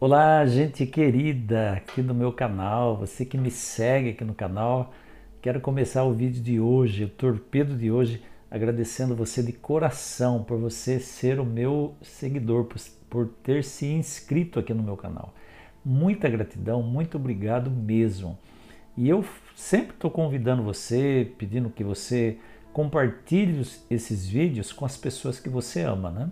Olá, gente querida aqui no meu canal, você que me segue aqui no canal. Quero começar o vídeo de hoje, o torpedo de hoje, agradecendo você de coração por você ser o meu seguidor, por, por ter se inscrito aqui no meu canal. Muita gratidão, muito obrigado mesmo. E eu sempre estou convidando você, pedindo que você compartilhe esses vídeos com as pessoas que você ama, né?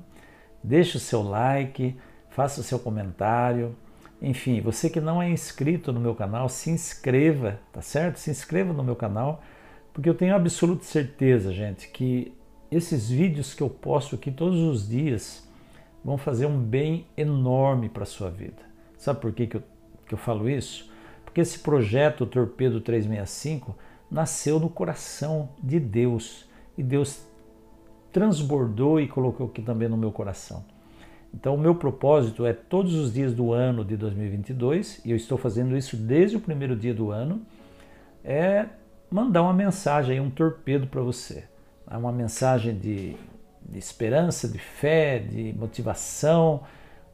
Deixe o seu like, faça o seu comentário. Enfim, você que não é inscrito no meu canal, se inscreva, tá certo? Se inscreva no meu canal, porque eu tenho absoluta certeza, gente, que esses vídeos que eu posto aqui todos os dias vão fazer um bem enorme para a sua vida. Sabe por que, que, eu, que eu falo isso? Porque esse projeto o Torpedo 365 nasceu no coração de Deus e Deus transbordou e colocou aqui também no meu coração. Então, o meu propósito é todos os dias do ano de 2022, e eu estou fazendo isso desde o primeiro dia do ano, é mandar uma mensagem, um torpedo para você. É uma mensagem de, de esperança, de fé, de motivação,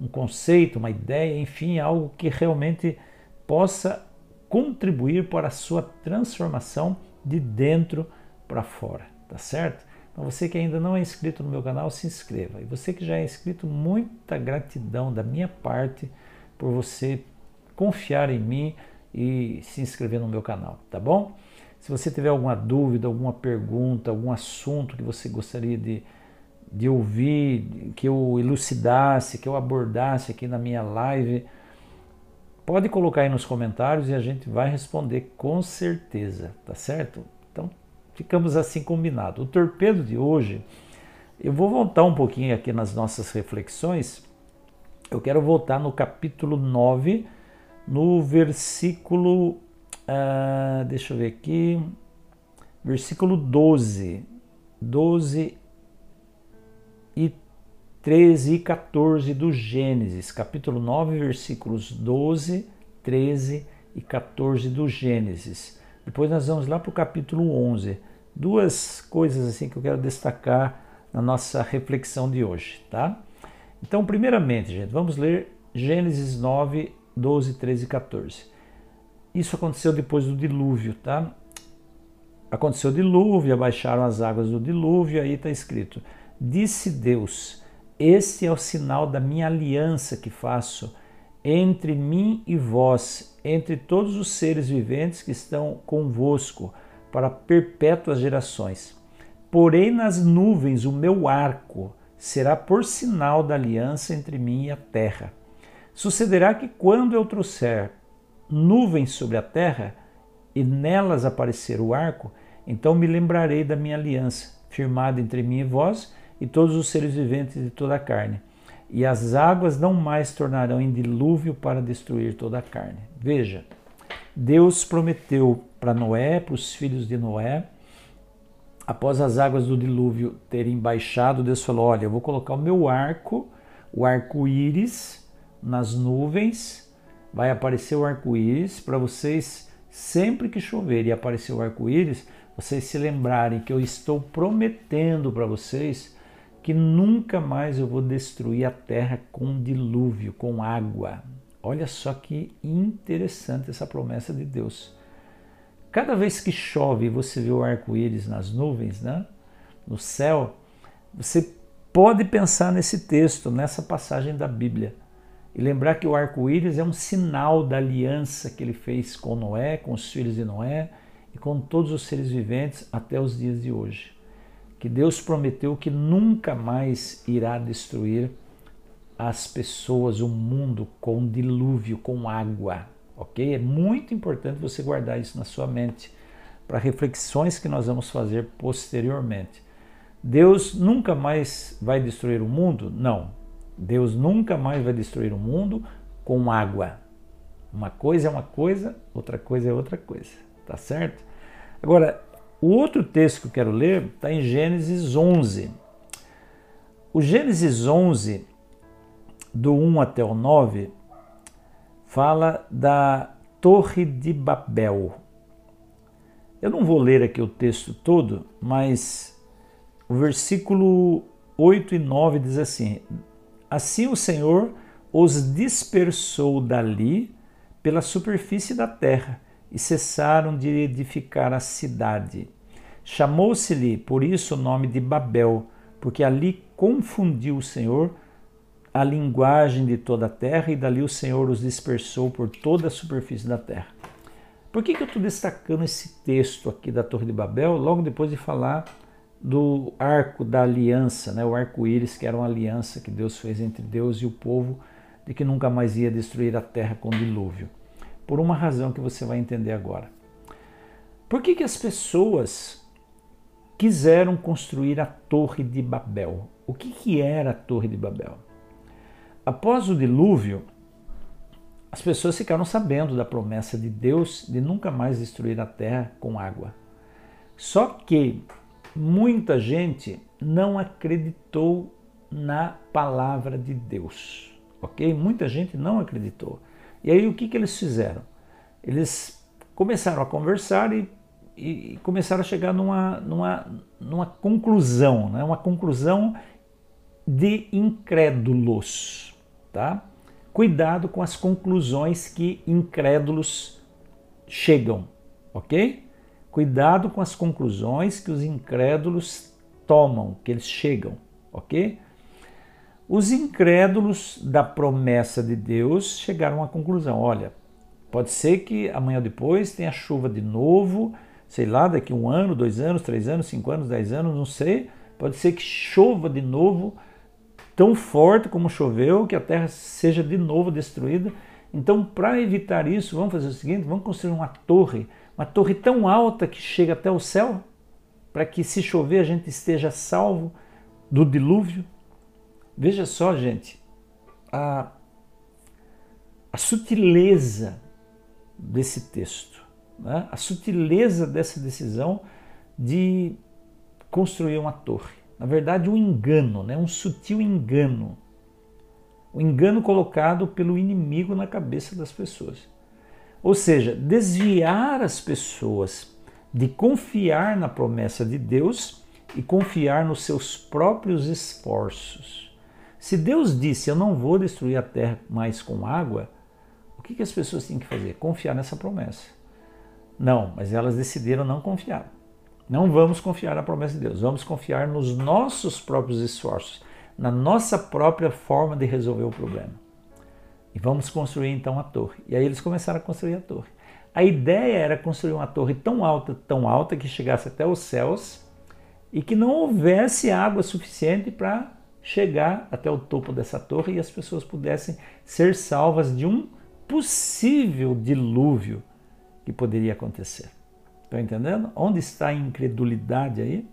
um conceito, uma ideia, enfim, algo que realmente possa contribuir para a sua transformação de dentro para fora, tá certo? Então você que ainda não é inscrito no meu canal, se inscreva. E você que já é inscrito, muita gratidão da minha parte por você confiar em mim e se inscrever no meu canal, tá bom? Se você tiver alguma dúvida, alguma pergunta, algum assunto que você gostaria de, de ouvir, que eu elucidasse, que eu abordasse aqui na minha live, pode colocar aí nos comentários e a gente vai responder com certeza, tá certo? Ficamos assim combinados. O torpedo de hoje, eu vou voltar um pouquinho aqui nas nossas reflexões. Eu quero voltar no capítulo 9, no versículo. Uh, deixa eu ver aqui. Versículo 12. 12 e 13 e 14 do Gênesis, capítulo 9, versículos 12, 13 e 14 do Gênesis. Depois nós vamos lá para o capítulo 11. Duas coisas assim que eu quero destacar na nossa reflexão de hoje, tá? Então, primeiramente, gente, vamos ler Gênesis 9, 12, 13 e 14. Isso aconteceu depois do dilúvio, tá? Aconteceu o dilúvio, abaixaram as águas do dilúvio, aí está escrito: Disse Deus: Este é o sinal da minha aliança que faço entre mim e vós, entre todos os seres viventes que estão convosco, para perpétuas gerações. Porém, nas nuvens o meu arco será por sinal da aliança entre mim e a terra. Sucederá que quando eu trouxer nuvens sobre a terra e nelas aparecer o arco, então me lembrarei da minha aliança, firmada entre mim e vós e todos os seres viventes de toda a carne e as águas não mais tornarão em dilúvio para destruir toda a carne. Veja, Deus prometeu para Noé, para os filhos de Noé, após as águas do dilúvio terem baixado, Deus falou: Olha, eu vou colocar o meu arco, o arco-íris, nas nuvens, vai aparecer o arco-íris para vocês, sempre que chover e aparecer o arco-íris, vocês se lembrarem que eu estou prometendo para vocês que nunca mais eu vou destruir a terra com dilúvio, com água. Olha só que interessante essa promessa de Deus. Cada vez que chove e você vê o arco-íris nas nuvens, né? no céu, você pode pensar nesse texto, nessa passagem da Bíblia. E lembrar que o arco-íris é um sinal da aliança que ele fez com Noé, com os filhos de Noé e com todos os seres viventes até os dias de hoje que Deus prometeu que nunca mais irá destruir as pessoas, o mundo com dilúvio, com água, ok? É muito importante você guardar isso na sua mente para reflexões que nós vamos fazer posteriormente. Deus nunca mais vai destruir o mundo? Não. Deus nunca mais vai destruir o mundo com água. Uma coisa é uma coisa, outra coisa é outra coisa, tá certo? Agora, o outro texto que eu quero ler está em Gênesis 11. O Gênesis 11, do 1 até o 9, fala da Torre de Babel. Eu não vou ler aqui o texto todo, mas o versículo 8 e 9 diz assim: Assim o Senhor os dispersou dali pela superfície da terra e cessaram de edificar a cidade. Chamou-se-lhe por isso o nome de Babel, porque ali confundiu o Senhor a linguagem de toda a terra e dali o Senhor os dispersou por toda a superfície da terra. Por que, que eu estou destacando esse texto aqui da Torre de Babel, logo depois de falar do arco da aliança, né? o arco-íris, que era uma aliança que Deus fez entre Deus e o povo, de que nunca mais ia destruir a terra com dilúvio? Por uma razão que você vai entender agora. Por que, que as pessoas quiseram construir a Torre de Babel? O que, que era a Torre de Babel? Após o dilúvio, as pessoas ficaram sabendo da promessa de Deus de nunca mais destruir a terra com água. Só que muita gente não acreditou na palavra de Deus, ok? Muita gente não acreditou. E aí o que, que eles fizeram? Eles começaram a conversar e, e começaram a chegar numa, numa, numa conclusão, né? uma conclusão de incrédulos tá? Cuidado com as conclusões que incrédulos chegam, ok? Cuidado com as conclusões que os incrédulos tomam, que eles chegam, ok? Os incrédulos da promessa de Deus chegaram à conclusão: olha, pode ser que amanhã ou depois tenha chuva de novo, sei lá, daqui um ano, dois anos, três anos, cinco anos, dez anos, não sei. Pode ser que chova de novo tão forte como choveu, que a terra seja de novo destruída. Então, para evitar isso, vamos fazer o seguinte: vamos construir uma torre, uma torre tão alta que chega até o céu, para que se chover a gente esteja salvo do dilúvio. Veja só, gente, a, a sutileza desse texto, né? a sutileza dessa decisão de construir uma torre na verdade, um engano, né? um sutil engano. O um engano colocado pelo inimigo na cabeça das pessoas. Ou seja, desviar as pessoas de confiar na promessa de Deus e confiar nos seus próprios esforços. Se Deus disse eu não vou destruir a terra mais com água, o que, que as pessoas têm que fazer? Confiar nessa promessa. Não, mas elas decidiram não confiar. Não vamos confiar na promessa de Deus, vamos confiar nos nossos próprios esforços, na nossa própria forma de resolver o problema. E vamos construir então a torre. E aí eles começaram a construir a torre. A ideia era construir uma torre tão alta, tão alta, que chegasse até os céus e que não houvesse água suficiente para chegar até o topo dessa torre e as pessoas pudessem ser salvas de um possível dilúvio que poderia acontecer. Estão entendendo? Onde está a incredulidade aí?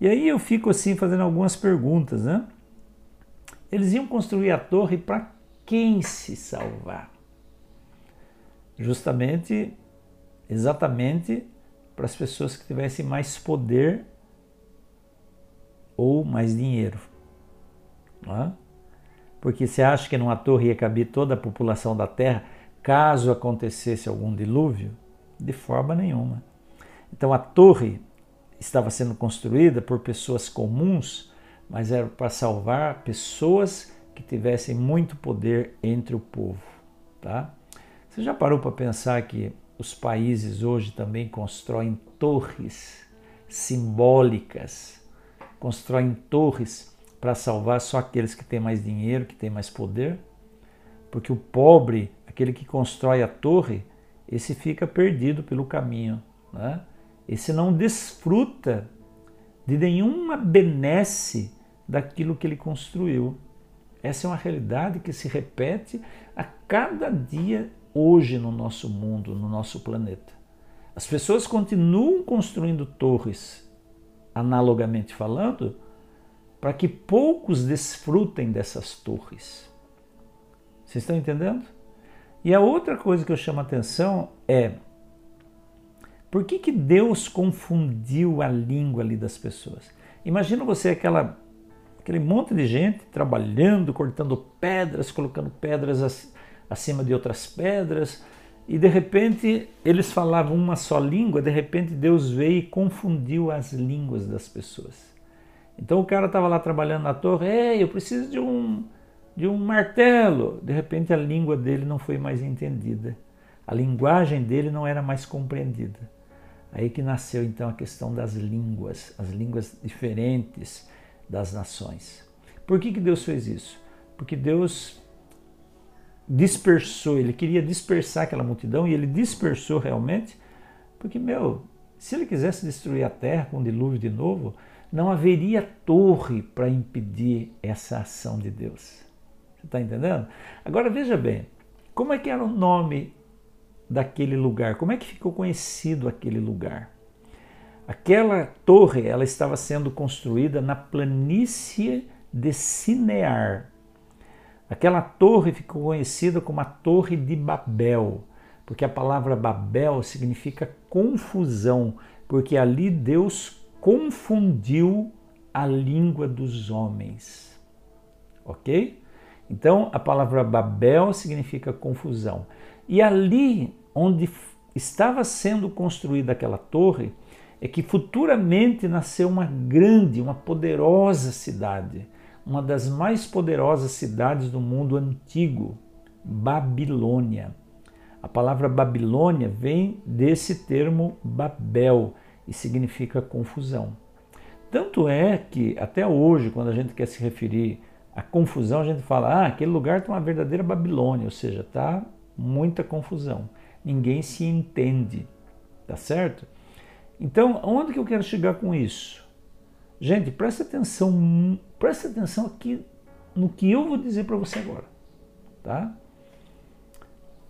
E aí eu fico assim fazendo algumas perguntas, né? Eles iam construir a torre para quem se salvar? Justamente, exatamente para as pessoas que tivessem mais poder ou mais dinheiro. É? Porque você acha que numa torre ia caber toda a população da Terra caso acontecesse algum dilúvio? De forma nenhuma. Então a torre estava sendo construída por pessoas comuns, mas era para salvar pessoas que tivessem muito poder entre o povo, tá? Você já parou para pensar que os países hoje também constroem torres simbólicas, constroem torres para salvar só aqueles que têm mais dinheiro, que têm mais poder? Porque o pobre, aquele que constrói a torre, esse fica perdido pelo caminho, né? Esse não desfruta de nenhuma benesse daquilo que ele construiu. Essa é uma realidade que se repete a cada dia hoje no nosso mundo, no nosso planeta. As pessoas continuam construindo torres, analogamente falando, para que poucos desfrutem dessas torres. Vocês estão entendendo? E a outra coisa que eu chamo a atenção é por que, que Deus confundiu a língua ali das pessoas? Imagina você aquela, aquele monte de gente trabalhando, cortando pedras, colocando pedras acima de outras pedras, e de repente eles falavam uma só língua, de repente Deus veio e confundiu as línguas das pessoas. Então o cara estava lá trabalhando na torre, ei, eu preciso de um, de um martelo. De repente a língua dele não foi mais entendida. A linguagem dele não era mais compreendida. Aí que nasceu então a questão das línguas, as línguas diferentes das nações. Por que, que Deus fez isso? Porque Deus dispersou, ele queria dispersar aquela multidão e ele dispersou realmente, porque, meu, se ele quisesse destruir a terra com um dilúvio de novo, não haveria torre para impedir essa ação de Deus. Você está entendendo? Agora veja bem, como é que era o nome daquele lugar? Como é que ficou conhecido aquele lugar? Aquela torre, ela estava sendo construída na planície de Sinear. Aquela torre ficou conhecida como a Torre de Babel, porque a palavra Babel significa confusão, porque ali Deus confundiu a língua dos homens. Ok? Então a palavra Babel significa confusão. E ali onde estava sendo construída aquela torre, é que futuramente nasceu uma grande, uma poderosa cidade, uma das mais poderosas cidades do mundo antigo, Babilônia. A palavra Babilônia vem desse termo Babel e significa confusão. Tanto é que até hoje, quando a gente quer se referir à confusão, a gente fala: ah, aquele lugar tem uma verdadeira Babilônia, ou seja, está muita confusão. Ninguém se entende, tá certo? Então, onde que eu quero chegar com isso? Gente, presta atenção, presta atenção aqui no que eu vou dizer para você agora, tá?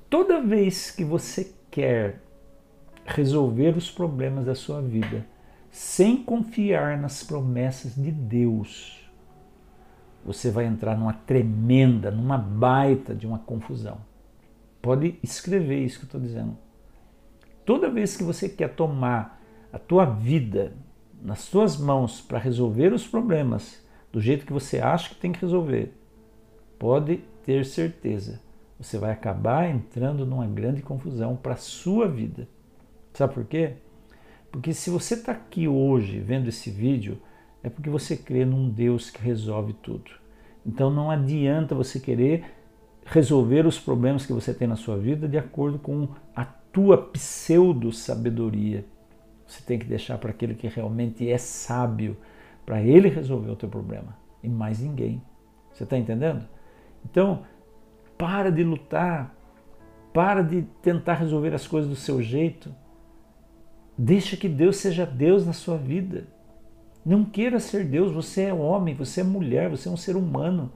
Toda vez que você quer resolver os problemas da sua vida sem confiar nas promessas de Deus, você vai entrar numa tremenda, numa baita de uma confusão. Pode escrever isso que eu estou dizendo. Toda vez que você quer tomar a tua vida nas tuas mãos para resolver os problemas do jeito que você acha que tem que resolver, pode ter certeza, você vai acabar entrando numa grande confusão para a sua vida. Sabe por quê? Porque se você está aqui hoje vendo esse vídeo, é porque você crê num Deus que resolve tudo. Então não adianta você querer resolver os problemas que você tem na sua vida de acordo com a tua pseudo-sabedoria. Você tem que deixar para aquele que realmente é sábio, para ele resolver o teu problema e mais ninguém. Você está entendendo? Então, para de lutar, para de tentar resolver as coisas do seu jeito. Deixa que Deus seja Deus na sua vida. Não queira ser Deus, você é homem, você é mulher, você é um ser humano.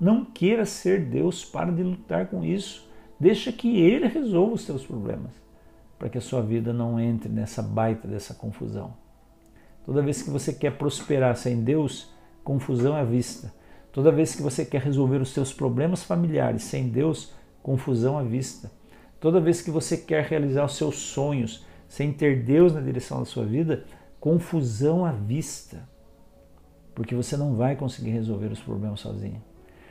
Não queira ser Deus, para de lutar com isso. Deixa que Ele resolva os seus problemas, para que a sua vida não entre nessa baita dessa confusão. Toda vez que você quer prosperar sem Deus, confusão é à vista. Toda vez que você quer resolver os seus problemas familiares sem Deus, confusão à vista. Toda vez que você quer realizar os seus sonhos sem ter Deus na direção da sua vida, confusão à vista. Porque você não vai conseguir resolver os problemas sozinho.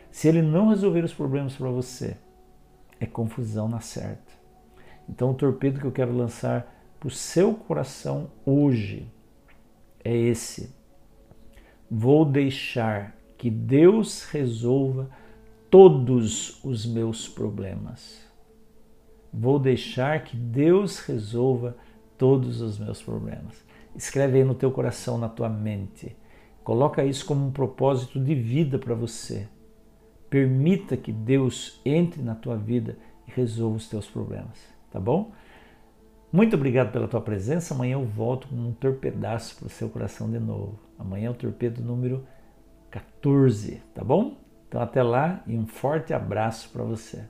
Se ele não resolver os problemas para você, é confusão na certa. Então, o torpedo que eu quero lançar para o seu coração hoje é esse. Vou deixar que Deus resolva todos os meus problemas. Vou deixar que Deus resolva todos os meus problemas. Escreve aí no teu coração, na tua mente. Coloca isso como um propósito de vida para você. Permita que Deus entre na tua vida e resolva os teus problemas, tá bom? Muito obrigado pela tua presença. Amanhã eu volto com um torpedaço para o seu coração de novo. Amanhã é o torpedo número 14, tá bom? Então até lá e um forte abraço para você.